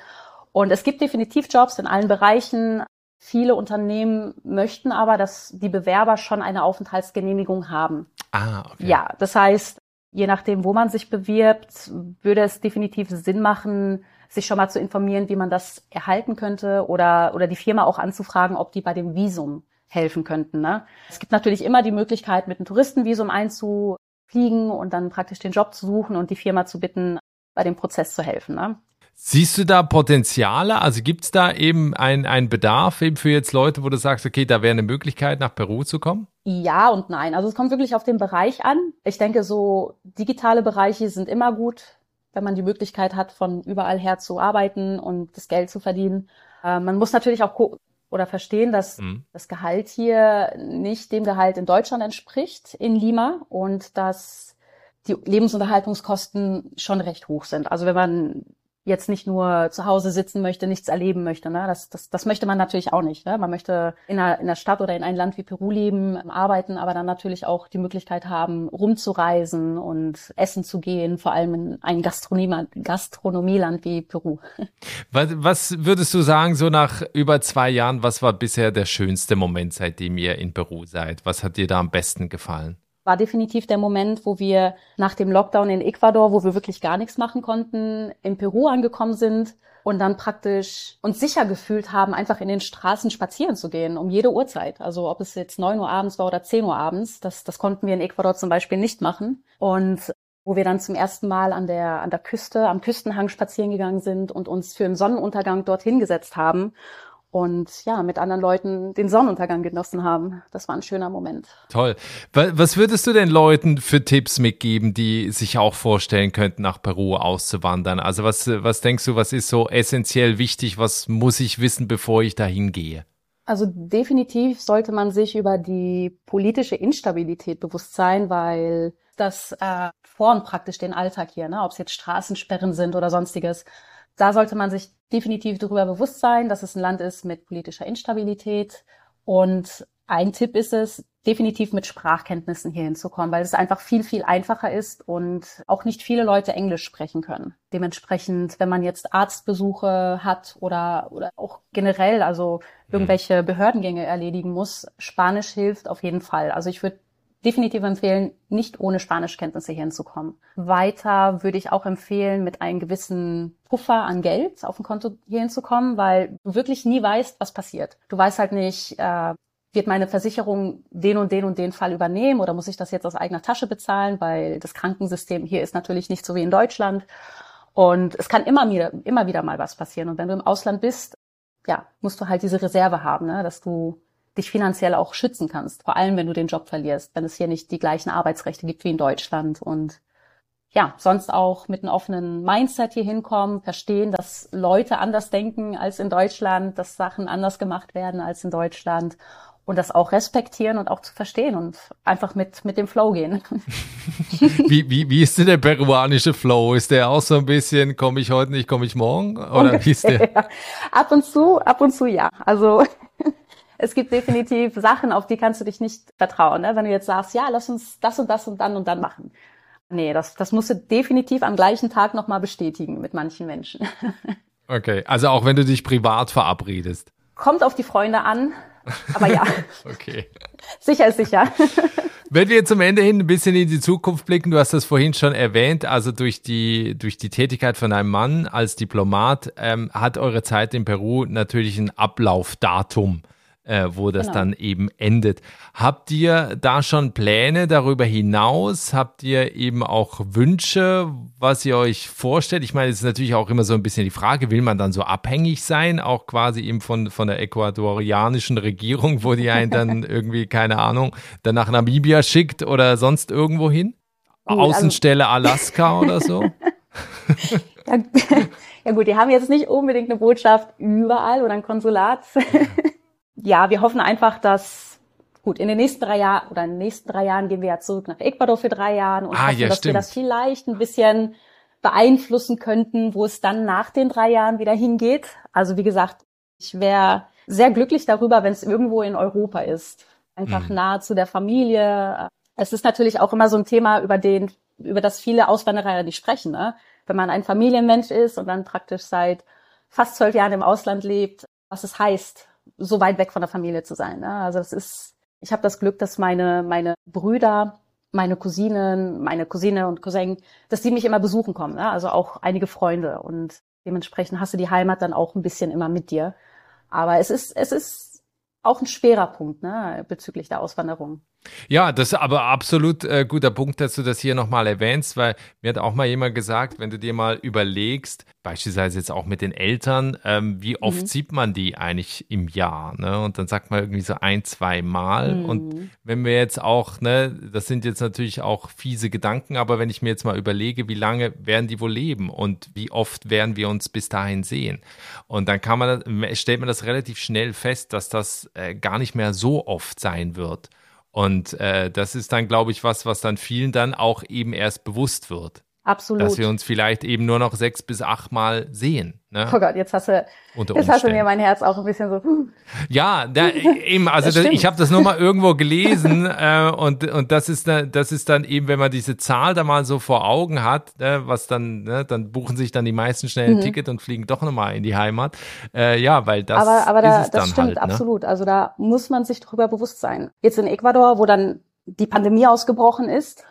Und es gibt definitiv Jobs in allen Bereichen. Viele Unternehmen möchten aber, dass die Bewerber schon eine Aufenthaltsgenehmigung haben. ah, okay. Ja, das heißt, je nachdem, wo man sich bewirbt, würde es definitiv Sinn machen, sich schon mal zu informieren, wie man das erhalten könnte oder, oder die Firma auch anzufragen, ob die bei dem Visum helfen könnten. Ne? Es gibt natürlich immer die Möglichkeit, mit einem Touristenvisum einzufliegen und dann praktisch den Job zu suchen und die Firma zu bitten, bei dem Prozess zu helfen. Ne? Siehst du da Potenziale? Also gibt es da eben ein- einen Bedarf eben für jetzt Leute, wo du sagst, okay, da wäre eine Möglichkeit, nach Peru zu kommen? Ja und nein. Also es kommt wirklich auf den Bereich an. Ich denke, so digitale Bereiche sind immer gut, wenn man die Möglichkeit hat, von überall her zu arbeiten und das Geld zu verdienen. Äh, man muss natürlich auch oder verstehen, dass Mhm. das Gehalt hier nicht dem Gehalt in Deutschland entspricht, in Lima, und dass die Lebensunterhaltungskosten schon recht hoch sind. Also wenn man jetzt nicht nur zu Hause sitzen möchte, nichts erleben möchte, ne? das, das, das möchte man natürlich auch nicht. Ne? Man möchte in einer, in einer Stadt oder in einem Land wie Peru leben, arbeiten, aber dann natürlich auch die Möglichkeit haben, rumzureisen und essen zu gehen, vor allem in ein Gastronomie, Gastronomieland wie Peru. Was, was würdest du sagen, so nach über zwei Jahren, was war bisher der schönste Moment, seitdem ihr in Peru seid? Was hat dir da am besten gefallen? War definitiv der Moment, wo wir nach dem Lockdown in Ecuador, wo wir wirklich gar nichts machen konnten, in Peru angekommen sind und dann praktisch uns sicher gefühlt haben, einfach in den Straßen spazieren zu gehen, um jede Uhrzeit. Also ob es jetzt neun Uhr abends war oder zehn Uhr abends, das, das konnten wir in Ecuador zum Beispiel nicht machen. Und wo wir dann zum ersten Mal an der, an der Küste, am Küstenhang spazieren gegangen sind und uns für einen Sonnenuntergang dorthin gesetzt haben und ja, mit anderen Leuten den Sonnenuntergang genossen haben. Das war ein schöner Moment. Toll. Wa- Was würdest du den Leuten für Tipps mitgeben, die sich auch vorstellen könnten, nach Peru auszuwandern? Also was, was denkst du, was ist so essentiell wichtig? Was muss ich wissen, bevor ich dahin gehe? Also definitiv sollte man sich über die politische Instabilität bewusst sein, weil das äh, formt praktisch den Alltag hier, ne? ob es jetzt Straßensperren sind oder sonstiges. Da sollte man sich definitiv darüber bewusst sein, dass es ein Land ist mit politischer Instabilität. Und ein Tipp ist es, definitiv mit Sprachkenntnissen hier hinzukommen, weil es einfach viel, viel einfacher ist und auch nicht viele Leute Englisch sprechen können. Dementsprechend, wenn man jetzt Arztbesuche hat oder, oder auch generell, also irgendwelche Behördengänge erledigen muss, Spanisch hilft auf jeden Fall. Also ich würde definitiv empfehlen, nicht ohne Spanischkenntnisse hier hinzukommen. Weiter würde ich auch empfehlen, mit einem gewissen Puffer an Geld auf dem Konto hier hinzukommen, weil du wirklich nie weißt, was passiert. Du weißt halt nicht, äh, wird meine Versicherung den und den und den Fall übernehmen oder muss ich das jetzt aus eigener Tasche bezahlen, weil das Krankensystem hier ist natürlich nicht so wie in Deutschland. Und es kann immer wieder, immer wieder mal was passieren. Und wenn du im Ausland bist, ja, musst du halt diese Reserve haben, ne, dass du dich finanziell auch schützen kannst. Vor allem, wenn du den Job verlierst, wenn es hier nicht die gleichen Arbeitsrechte gibt wie in Deutschland und ja, sonst auch mit einem offenen Mindset hier hinkommen, verstehen, dass Leute anders denken als in Deutschland, dass Sachen anders gemacht werden als in Deutschland und das auch respektieren und auch zu verstehen und einfach mit, mit dem Flow gehen. Wie, wie, wie ist denn der peruanische Flow? Ist der auch so ein bisschen, komme ich heute nicht, komme ich morgen? Oder wie ist der? Ab und zu, ab und zu ja. Also es gibt definitiv Sachen, auf die kannst du dich nicht vertrauen. Ne? Wenn du jetzt sagst, ja, lass uns das und das und dann und dann machen. Nee, das, das musst du definitiv am gleichen Tag nochmal bestätigen mit manchen Menschen. Okay, also auch wenn du dich privat verabredest. Kommt auf die Freunde an, Aber ja. okay. Sicher ist sicher. Wenn wir zum Ende hin ein bisschen in die Zukunft blicken, du hast das vorhin schon erwähnt, also durch die, durch die Tätigkeit von einem Mann als Diplomat ähm, hat eure Zeit in Peru natürlich ein Ablaufdatum äh, wo das genau. dann eben endet. Habt ihr da schon Pläne darüber hinaus? Habt ihr eben auch Wünsche, was ihr euch vorstellt? Ich meine, es ist natürlich auch immer so ein bisschen die Frage, will man dann so abhängig sein, auch quasi eben von, von der ecuadorianischen Regierung, wo die einen dann irgendwie, keine Ahnung, dann nach Namibia schickt oder sonst irgendwo hin? Also Außenstelle Alaska oder so? ja, ja gut, die haben jetzt nicht unbedingt eine Botschaft überall oder ein Konsulat ja, wir hoffen einfach, dass gut in den nächsten drei Jahren oder in den nächsten drei Jahren gehen wir ja zurück nach Ecuador für drei Jahre und ah, hoffen, ja, dass stimmt. wir das vielleicht ein bisschen beeinflussen könnten, wo es dann nach den drei Jahren wieder hingeht. Also wie gesagt, ich wäre sehr glücklich darüber, wenn es irgendwo in Europa ist, einfach mhm. nahe zu der Familie. Es ist natürlich auch immer so ein Thema, über den über das viele Auswanderer nicht sprechen. Ne? Wenn man ein Familienmensch ist und dann praktisch seit fast zwölf Jahren im Ausland lebt, was es heißt, so weit weg von der Familie zu sein. Ne? Also das ist, ich habe das Glück, dass meine meine Brüder, meine Cousinen, meine Cousine und Cousin, dass die mich immer besuchen kommen. Ne? Also auch einige Freunde und dementsprechend hast du die Heimat dann auch ein bisschen immer mit dir. Aber es ist es ist auch ein schwerer Punkt ne, bezüglich der Auswanderung. Ja, das ist aber absolut äh, guter Punkt, dass du das hier nochmal erwähnst, weil mir hat auch mal jemand gesagt, wenn du dir mal überlegst, beispielsweise jetzt auch mit den Eltern, ähm, wie oft mhm. sieht man die eigentlich im Jahr? Ne? Und dann sagt man irgendwie so ein, zwei Mal. Mhm. Und wenn wir jetzt auch, ne, das sind jetzt natürlich auch fiese Gedanken, aber wenn ich mir jetzt mal überlege, wie lange werden die wohl leben und wie oft werden wir uns bis dahin sehen? Und dann kann man, stellt man das relativ schnell fest, dass das äh, gar nicht mehr so oft sein wird. Und äh, das ist dann, glaube ich, was, was dann vielen dann auch eben erst bewusst wird. Absolut. Dass wir uns vielleicht eben nur noch sechs bis acht Mal sehen. Ne? Oh Gott, jetzt hast du, jetzt hast du mir mein Herz auch ein bisschen so. Hm. Ja, da, eben, also das, ich habe das nur mal irgendwo gelesen äh, und und das ist das ist dann eben, wenn man diese Zahl da mal so vor Augen hat, ne, was dann, ne, dann buchen sich dann die meisten schnell ein mhm. Ticket und fliegen doch nochmal in die Heimat. Äh, ja, weil das aber, aber da, ist es das dann stimmt halt, ne? absolut. Also da muss man sich drüber bewusst sein. Jetzt in Ecuador, wo dann die Pandemie ausgebrochen ist,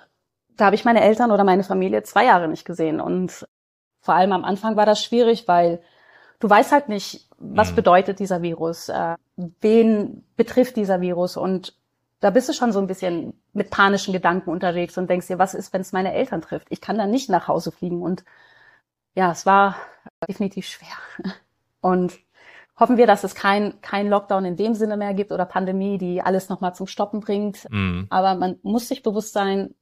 da habe ich meine Eltern oder meine Familie zwei Jahre nicht gesehen. Und vor allem am Anfang war das schwierig, weil du weißt halt nicht, was mhm. bedeutet dieser Virus, äh, wen betrifft dieser Virus. Und da bist du schon so ein bisschen mit panischen Gedanken unterwegs und denkst dir, was ist, wenn es meine Eltern trifft? Ich kann dann nicht nach Hause fliegen. Und ja, es war definitiv schwer. Und hoffen wir, dass es kein, kein Lockdown in dem Sinne mehr gibt oder Pandemie, die alles nochmal zum Stoppen bringt. Mhm. Aber man muss sich bewusst sein,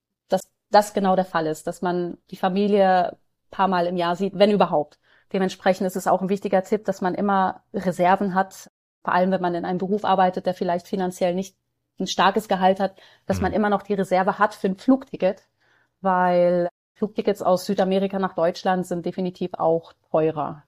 das genau der Fall ist, dass man die Familie paar Mal im Jahr sieht, wenn überhaupt. Dementsprechend ist es auch ein wichtiger Tipp, dass man immer Reserven hat, vor allem wenn man in einem Beruf arbeitet, der vielleicht finanziell nicht ein starkes Gehalt hat, dass mhm. man immer noch die Reserve hat für ein Flugticket, weil Flugtickets aus Südamerika nach Deutschland sind definitiv auch teurer.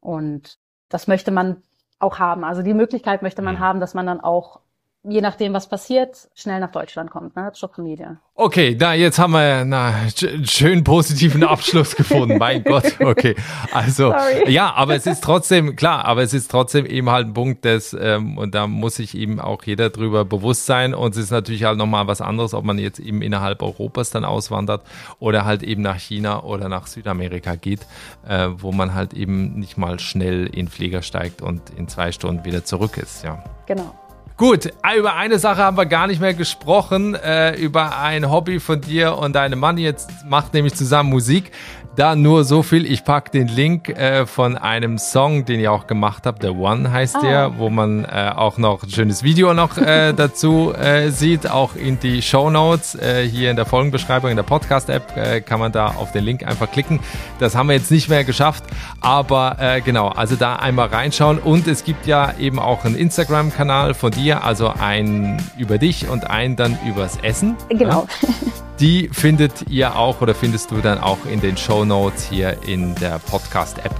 Und das möchte man auch haben. Also die Möglichkeit möchte man mhm. haben, dass man dann auch je nachdem, was passiert, schnell nach Deutschland kommt, ne? Zur Familie. Okay, da jetzt haben wir na, einen schönen positiven Abschluss gefunden. Mein Gott, okay. Also Sorry. ja, aber es ist trotzdem klar, aber es ist trotzdem eben halt ein Punkt, des ähm, und da muss sich eben auch jeder drüber bewusst sein. Und es ist natürlich halt nochmal was anderes, ob man jetzt eben innerhalb Europas dann auswandert oder halt eben nach China oder nach Südamerika geht, äh, wo man halt eben nicht mal schnell in Flieger steigt und in zwei Stunden wieder zurück ist. Ja. Genau. Gut, über eine Sache haben wir gar nicht mehr gesprochen, äh, über ein Hobby von dir und deinem Mann. Jetzt macht nämlich zusammen Musik. Da nur so viel, ich pack den Link äh, von einem Song, den ihr auch gemacht habt, The One heißt ah. der, wo man äh, auch noch ein schönes Video noch äh, dazu äh, sieht, auch in die Show Notes, äh, hier in der Folgenbeschreibung, in der Podcast-App äh, kann man da auf den Link einfach klicken. Das haben wir jetzt nicht mehr geschafft, aber genau, also da einmal reinschauen und es gibt ja eben auch einen Instagram-Kanal von dir, also einen über dich und einen dann übers Essen. Genau. Ja? Die findet ihr auch oder findest du dann auch in den Show Notes hier in der Podcast-App.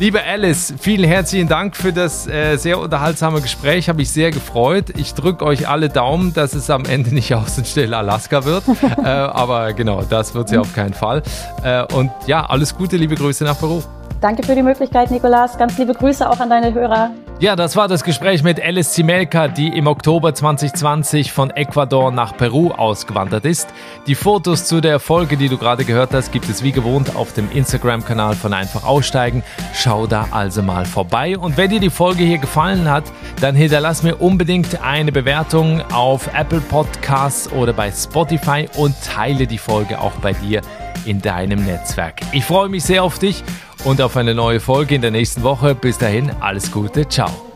Liebe Alice, vielen herzlichen Dank für das äh, sehr unterhaltsame Gespräch. Habe ich sehr gefreut. Ich drücke euch alle Daumen, dass es am Ende nicht Außenstelle Alaska wird. äh, aber genau, das wird sie auf keinen Fall. Äh, und ja, alles Gute, liebe Grüße nach Peru. Danke für die Möglichkeit, Nikolas. Ganz liebe Grüße auch an deine Hörer. Ja, das war das Gespräch mit Alice Zimelka, die im Oktober 2020 von Ecuador nach Peru ausgewandert ist. Die Fotos zu der Folge, die du gerade gehört hast, gibt es wie gewohnt auf dem Instagram-Kanal von Einfach Aussteigen. Schau da also mal vorbei. Und wenn dir die Folge hier gefallen hat, dann hinterlass mir unbedingt eine Bewertung auf Apple Podcasts oder bei Spotify und teile die Folge auch bei dir in deinem Netzwerk. Ich freue mich sehr auf dich und auf eine neue Folge in der nächsten Woche. Bis dahin, alles Gute, ciao.